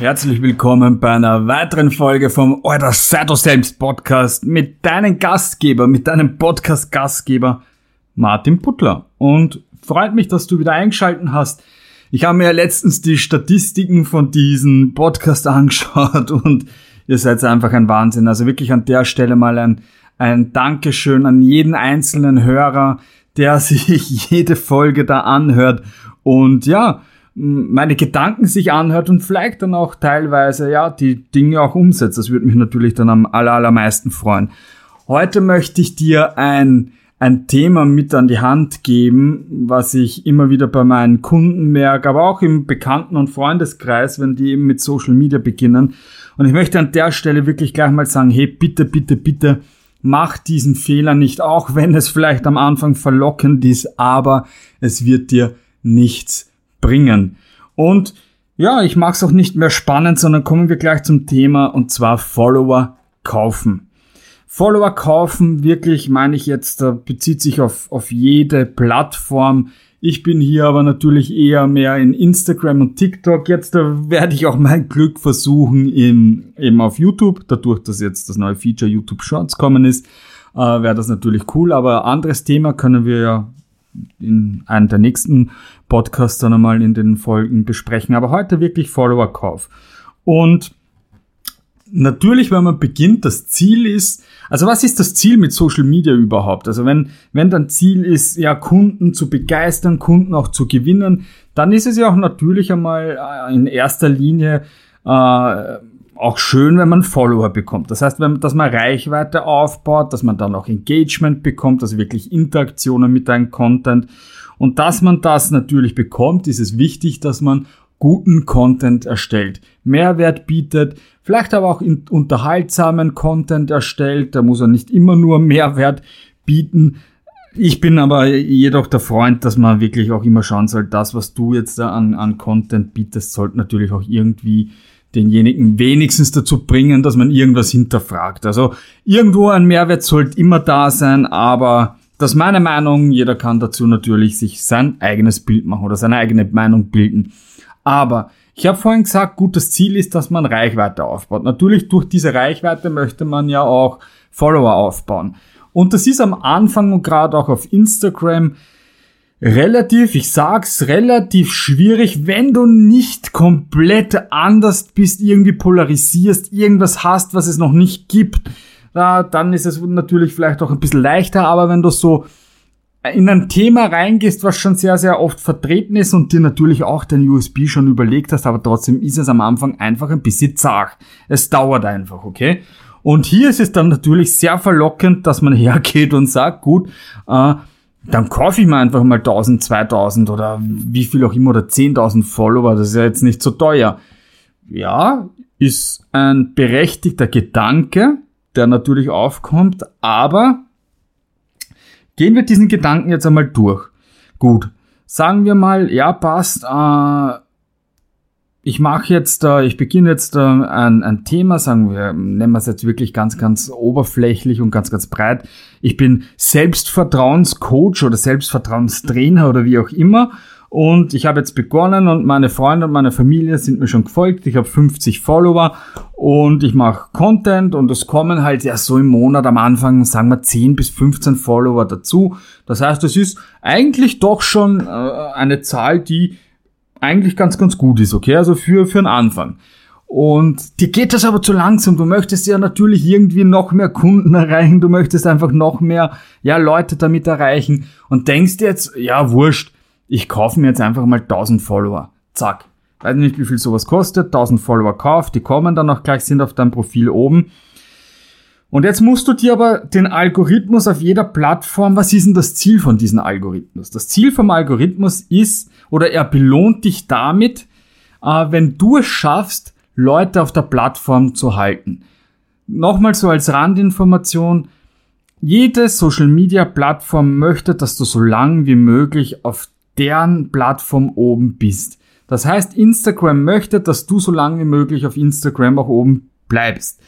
Herzlich willkommen bei einer weiteren Folge vom Euer Seid selbst Podcast mit deinem Gastgeber, mit deinem Podcast-Gastgeber Martin Puttler. Und freut mich, dass du wieder eingeschalten hast. Ich habe mir ja letztens die Statistiken von diesem Podcast angeschaut und ihr seid einfach ein Wahnsinn. Also wirklich an der Stelle mal ein, ein Dankeschön an jeden einzelnen Hörer, der sich jede Folge da anhört. Und ja, meine Gedanken sich anhört und vielleicht dann auch teilweise, ja, die Dinge auch umsetzt. Das würde mich natürlich dann am aller, allermeisten freuen. Heute möchte ich dir ein, ein Thema mit an die Hand geben, was ich immer wieder bei meinen Kunden merke, aber auch im Bekannten- und Freundeskreis, wenn die eben mit Social Media beginnen. Und ich möchte an der Stelle wirklich gleich mal sagen, hey, bitte, bitte, bitte, mach diesen Fehler nicht, auch wenn es vielleicht am Anfang verlockend ist, aber es wird dir nichts bringen. Und ja, ich mache es auch nicht mehr spannend, sondern kommen wir gleich zum Thema und zwar Follower kaufen. Follower kaufen, wirklich meine ich jetzt, bezieht sich auf, auf jede Plattform. Ich bin hier aber natürlich eher mehr in Instagram und TikTok. Jetzt da werde ich auch mein Glück versuchen in, eben auf YouTube. Dadurch, dass jetzt das neue Feature YouTube Shorts kommen ist, äh, wäre das natürlich cool. Aber anderes Thema können wir ja in einem der nächsten Podcasts dann einmal in den Folgen besprechen. Aber heute wirklich Follower-Kauf. Und natürlich, wenn man beginnt, das Ziel ist, also was ist das Ziel mit Social Media überhaupt? Also wenn, wenn dein Ziel ist, ja, Kunden zu begeistern, Kunden auch zu gewinnen, dann ist es ja auch natürlich einmal äh, in erster Linie äh, auch schön, wenn man Follower bekommt. Das heißt, wenn, dass man Reichweite aufbaut, dass man dann auch Engagement bekommt, also wirklich Interaktionen mit deinem Content. Und dass man das natürlich bekommt, ist es wichtig, dass man guten Content erstellt, Mehrwert bietet, vielleicht aber auch unterhaltsamen Content erstellt. Da muss er nicht immer nur Mehrwert bieten. Ich bin aber jedoch der Freund, dass man wirklich auch immer schauen soll, das, was du jetzt da an, an Content bietest, sollte natürlich auch irgendwie denjenigen wenigstens dazu bringen, dass man irgendwas hinterfragt. Also irgendwo ein Mehrwert sollte immer da sein, aber das ist meine Meinung. Jeder kann dazu natürlich sich sein eigenes Bild machen oder seine eigene Meinung bilden. Aber ich habe vorhin gesagt, gut, das Ziel ist, dass man Reichweite aufbaut. Natürlich durch diese Reichweite möchte man ja auch Follower aufbauen. Und das ist am Anfang und gerade auch auf Instagram relativ, ich sag's, relativ schwierig, wenn du nicht komplett anders bist, irgendwie polarisierst, irgendwas hast, was es noch nicht gibt, ja, dann ist es natürlich vielleicht auch ein bisschen leichter, aber wenn du so in ein Thema reingehst, was schon sehr, sehr oft vertreten ist und dir natürlich auch dein USB schon überlegt hast, aber trotzdem ist es am Anfang einfach ein bisschen zart. Es dauert einfach, okay? Und hier ist es dann natürlich sehr verlockend, dass man hergeht und sagt, gut, äh, dann kaufe ich mir einfach mal 1000, 2000 oder wie viel auch immer oder 10.000 Follower, das ist ja jetzt nicht so teuer. Ja, ist ein berechtigter Gedanke, der natürlich aufkommt, aber gehen wir diesen Gedanken jetzt einmal durch. Gut, sagen wir mal, ja, passt, äh, ich mache jetzt, äh, ich beginne jetzt äh, ein, ein Thema, sagen wir, nennen wir es jetzt wirklich ganz, ganz oberflächlich und ganz, ganz breit. Ich bin Selbstvertrauenscoach oder Selbstvertrauenstrainer oder wie auch immer. Und ich habe jetzt begonnen und meine Freunde und meine Familie sind mir schon gefolgt. Ich habe 50 Follower und ich mache Content und es kommen halt ja so im Monat am Anfang, sagen wir 10 bis 15 Follower dazu. Das heißt, es ist eigentlich doch schon äh, eine Zahl, die eigentlich ganz, ganz gut ist, okay? Also für, für einen Anfang. Und dir geht das aber zu langsam. Du möchtest ja natürlich irgendwie noch mehr Kunden erreichen. Du möchtest einfach noch mehr, ja, Leute damit erreichen. Und denkst jetzt, ja, wurscht, ich kaufe mir jetzt einfach mal 1000 Follower. Zack. Weiß nicht, wie viel sowas kostet. 1000 Follower kauft, die kommen dann auch gleich, sind auf deinem Profil oben. Und jetzt musst du dir aber den Algorithmus auf jeder Plattform, was ist denn das Ziel von diesem Algorithmus? Das Ziel vom Algorithmus ist, oder er belohnt dich damit, äh, wenn du es schaffst, Leute auf der Plattform zu halten. Nochmal so als Randinformation, jede Social Media Plattform möchte, dass du so lang wie möglich auf deren Plattform oben bist. Das heißt, Instagram möchte, dass du so lange wie möglich auf Instagram auch oben bleibst.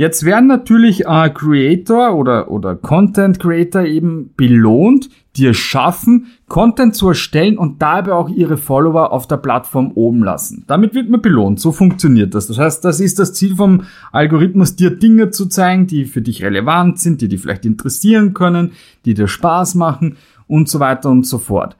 Jetzt werden natürlich äh, Creator oder, oder Content Creator eben belohnt, die es schaffen, Content zu erstellen und dabei auch ihre Follower auf der Plattform oben lassen. Damit wird man belohnt. So funktioniert das. Das heißt, das ist das Ziel vom Algorithmus, dir Dinge zu zeigen, die für dich relevant sind, die dich vielleicht interessieren können, die dir Spaß machen und so weiter und so fort.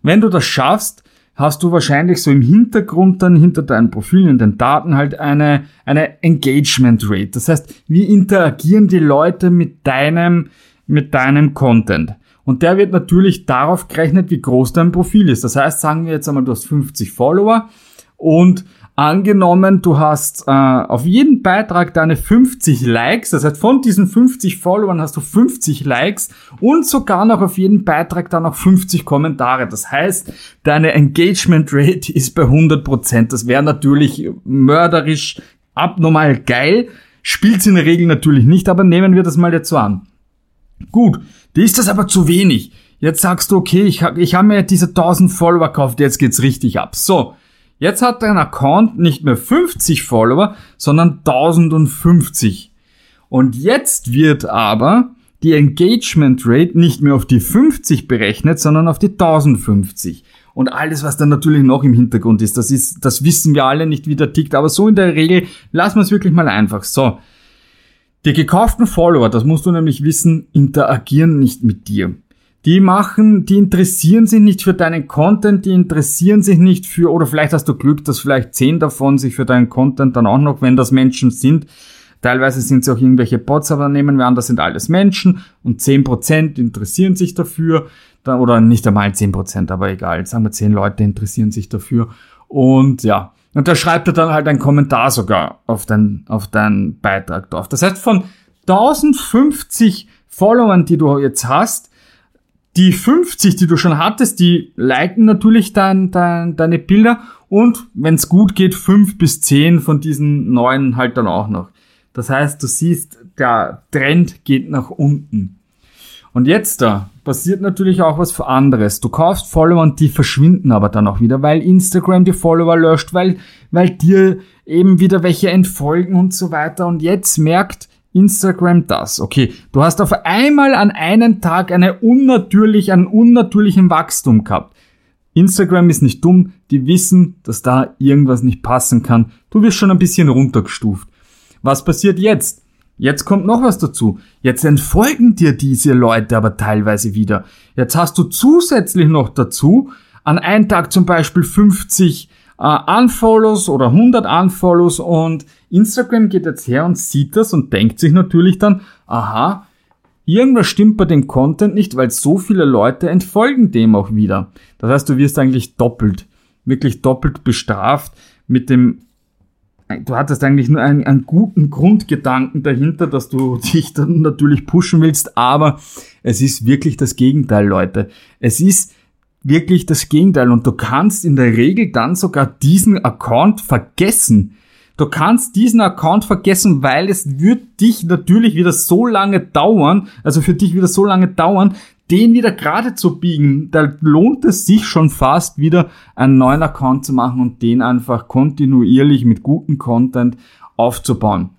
Wenn du das schaffst, hast du wahrscheinlich so im Hintergrund dann hinter deinen Profilen in den Daten halt eine, eine Engagement Rate. Das heißt, wie interagieren die Leute mit deinem, mit deinem Content? Und der wird natürlich darauf gerechnet, wie groß dein Profil ist. Das heißt, sagen wir jetzt einmal, du hast 50 Follower und Angenommen, du hast äh, auf jeden Beitrag deine 50 Likes, das heißt von diesen 50 Followern hast du 50 Likes und sogar noch auf jeden Beitrag dann noch 50 Kommentare. Das heißt, deine Engagement Rate ist bei 100%. Das wäre natürlich mörderisch abnormal geil. Spielt in der Regel natürlich nicht, aber nehmen wir das mal jetzt so an. Gut, dir ist das aber zu wenig. Jetzt sagst du, okay, ich, ich habe mir diese 1000 Follower gekauft, jetzt geht's richtig ab. So, Jetzt hat dein Account nicht mehr 50 Follower, sondern 1050. Und jetzt wird aber die Engagement Rate nicht mehr auf die 50 berechnet, sondern auf die 1050. Und alles, was dann natürlich noch im Hintergrund ist, das ist, das wissen wir alle nicht, wie der tickt, aber so in der Regel lassen wir es wirklich mal einfach. So. Die gekauften Follower, das musst du nämlich wissen, interagieren nicht mit dir. Die machen, die interessieren sich nicht für deinen Content, die interessieren sich nicht für, oder vielleicht hast du Glück, dass vielleicht zehn davon sich für deinen Content dann auch noch, wenn das Menschen sind, Teilweise sind es auch irgendwelche Bots, aber nehmen wir an, das sind alles Menschen und zehn Prozent interessieren sich dafür, oder nicht einmal zehn Prozent, aber egal, sagen wir zehn Leute interessieren sich dafür. Und ja, und da schreibt er dann halt einen Kommentar sogar auf deinen auf deinen Beitrag drauf. Das heißt, von 1050 Followern, die du jetzt hast, die 50, die du schon hattest, die liken natürlich dein, dein, deine Bilder und wenn es gut geht, fünf bis zehn von diesen neuen halt dann auch noch. Das heißt, du siehst, der Trend geht nach unten. Und jetzt da passiert natürlich auch was für anderes. Du kaufst Follower und die verschwinden aber dann auch wieder, weil Instagram die Follower löscht, weil, weil dir eben wieder welche entfolgen und so weiter. Und jetzt merkt Instagram das. Okay, du hast auf einmal an einem Tag eine unnatürlich, einen unnatürlichen Wachstum gehabt. Instagram ist nicht dumm, die wissen, dass da irgendwas nicht passen kann. Du wirst schon ein bisschen runtergestuft. Was passiert jetzt? Jetzt kommt noch was dazu. Jetzt entfolgen dir diese Leute aber teilweise wieder. Jetzt hast du zusätzlich noch dazu an einem Tag zum Beispiel 50 äh, Unfollows oder 100 Unfollows und Instagram geht jetzt her und sieht das und denkt sich natürlich dann, aha, irgendwas stimmt bei dem Content nicht, weil so viele Leute entfolgen dem auch wieder. Das heißt, du wirst eigentlich doppelt, wirklich doppelt bestraft mit dem du hattest eigentlich nur einen, einen, guten Grundgedanken dahinter, dass du dich dann natürlich pushen willst, aber es ist wirklich das Gegenteil, Leute. Es ist wirklich das Gegenteil und du kannst in der Regel dann sogar diesen Account vergessen. Du kannst diesen Account vergessen, weil es wird dich natürlich wieder so lange dauern, also für dich wieder so lange dauern, den wieder gerade zu biegen. Da lohnt es sich schon fast wieder einen neuen Account zu machen und den einfach kontinuierlich mit gutem Content aufzubauen.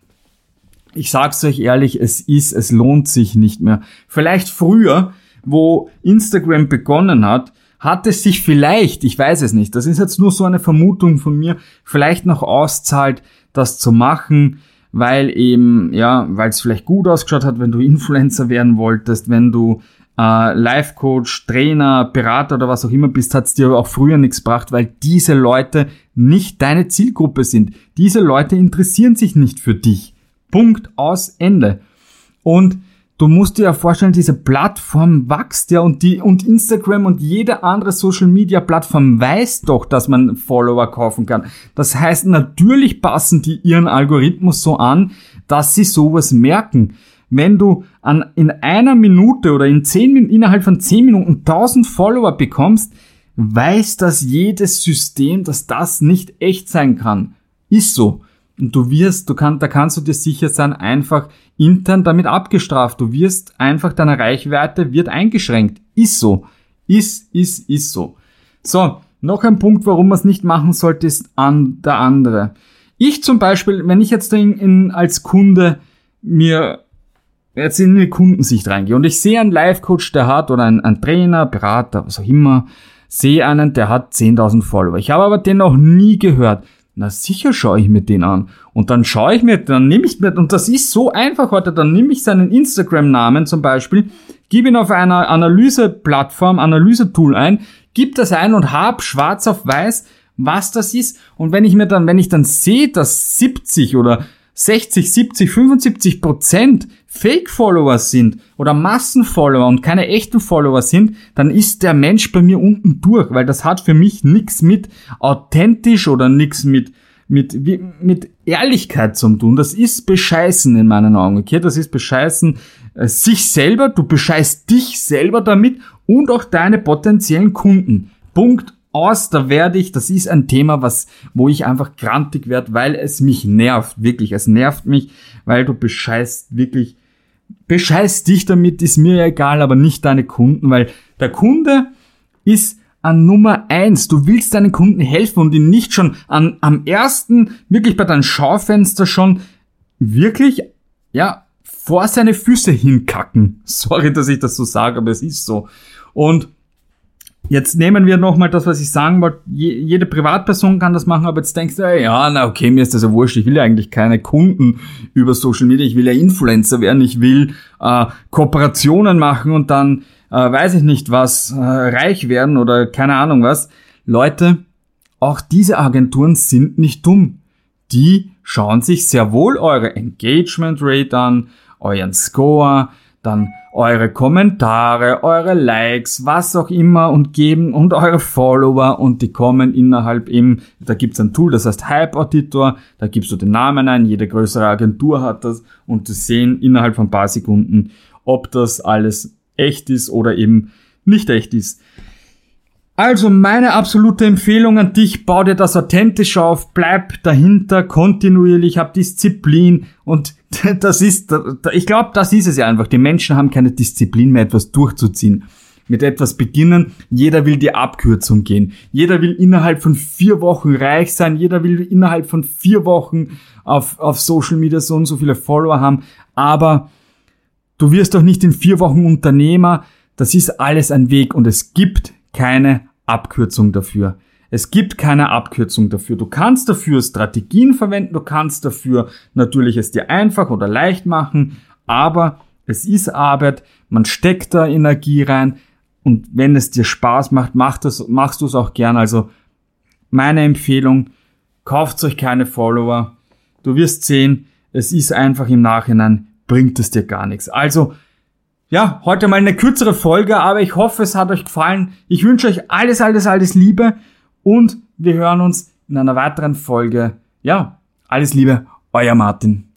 Ich sag's euch ehrlich, es ist, es lohnt sich nicht mehr. Vielleicht früher, wo Instagram begonnen hat, hat es sich vielleicht, ich weiß es nicht, das ist jetzt nur so eine Vermutung von mir, vielleicht noch auszahlt, das zu machen, weil eben, ja, weil es vielleicht gut ausgeschaut hat, wenn du Influencer werden wolltest, wenn du äh, Life-Coach, Trainer, Berater oder was auch immer bist, hat es dir auch früher nichts gebracht, weil diese Leute nicht deine Zielgruppe sind. Diese Leute interessieren sich nicht für dich. Punkt aus Ende. Und Du musst dir ja vorstellen, diese Plattform wächst ja und die, und Instagram und jede andere Social Media Plattform weiß doch, dass man Follower kaufen kann. Das heißt, natürlich passen die ihren Algorithmus so an, dass sie sowas merken. Wenn du an, in einer Minute oder in zehn, innerhalb von zehn Minuten 1000 Follower bekommst, weiß das jedes System, dass das nicht echt sein kann. Ist so. Du wirst, du kannst, da kannst du dir sicher sein, einfach intern damit abgestraft. Du wirst einfach, deine Reichweite wird eingeschränkt. Ist so. Ist, ist, ist so. So, noch ein Punkt, warum man es nicht machen sollte, ist an der andere. Ich zum Beispiel, wenn ich jetzt in, in, als Kunde mir jetzt in die Kundensicht reingehe und ich sehe einen Live-Coach, der hat, oder einen, einen Trainer, Berater, was auch immer, sehe einen, der hat 10.000 Follower. Ich habe aber den noch nie gehört. Na sicher schaue ich mir den an. Und dann schaue ich mir, dann nehme ich mir, und das ist so einfach heute, dann nehme ich seinen Instagram-Namen zum Beispiel, gebe ihn auf einer Analyse-Plattform, Analyse-Tool ein, gib das ein und hab schwarz auf weiß, was das ist. Und wenn ich mir dann, wenn ich dann sehe, dass 70 oder 60, 70, 75 Prozent Fake-Follower sind oder Massenfollower und keine echten Follower sind, dann ist der Mensch bei mir unten durch, weil das hat für mich nichts mit authentisch oder nichts mit mit, mit Ehrlichkeit zu tun. Das ist bescheißen in meinen Augen. Okay, das ist bescheißen äh, sich selber, du bescheißt dich selber damit und auch deine potenziellen Kunden. Punkt aus, da werde ich, das ist ein Thema, was, wo ich einfach grantig werde, weil es mich nervt, wirklich. Es nervt mich, weil du bescheißt wirklich, bescheißt dich damit, ist mir egal, aber nicht deine Kunden, weil der Kunde ist an Nummer eins. Du willst deinen Kunden helfen und ihn nicht schon an, am ersten, wirklich bei deinem Schaufenster schon wirklich, ja, vor seine Füße hinkacken. Sorry, dass ich das so sage, aber es ist so. Und Jetzt nehmen wir nochmal das, was ich sagen wollte. jede Privatperson kann das machen, aber jetzt denkst du, ja, na okay, mir ist das ja wurscht. Ich will ja eigentlich keine Kunden über Social Media. Ich will ja Influencer werden. Ich will äh, Kooperationen machen und dann, äh, weiß ich nicht was, äh, reich werden oder keine Ahnung was. Leute, auch diese Agenturen sind nicht dumm. Die schauen sich sehr wohl eure Engagement Rate an, euren Score, dann eure Kommentare, eure Likes, was auch immer und geben und eure Follower und die kommen innerhalb eben, da gibt's ein Tool, das heißt Hype Auditor, da gibst du den Namen ein, jede größere Agentur hat das und sie sehen innerhalb von ein paar Sekunden, ob das alles echt ist oder eben nicht echt ist. Also meine absolute Empfehlung an dich, bau dir das authentisch auf, bleib dahinter, kontinuierlich, hab Disziplin und das ist, ich glaube, das ist es ja einfach. Die Menschen haben keine Disziplin mehr, etwas durchzuziehen. Mit etwas beginnen, jeder will die Abkürzung gehen. Jeder will innerhalb von vier Wochen reich sein, jeder will innerhalb von vier Wochen auf, auf Social Media so und so viele Follower haben, aber du wirst doch nicht in vier Wochen Unternehmer. Das ist alles ein Weg und es gibt keine Abkürzung dafür. Es gibt keine Abkürzung dafür. Du kannst dafür Strategien verwenden, du kannst dafür natürlich es dir einfach oder leicht machen, aber es ist Arbeit, man steckt da Energie rein und wenn es dir Spaß macht, mach das, machst du es auch gern. Also meine Empfehlung, kauft euch keine Follower. Du wirst sehen, es ist einfach im Nachhinein, bringt es dir gar nichts. Also ja, heute mal eine kürzere Folge, aber ich hoffe, es hat euch gefallen. Ich wünsche euch alles, alles, alles Liebe und wir hören uns in einer weiteren Folge. Ja, alles Liebe, euer Martin.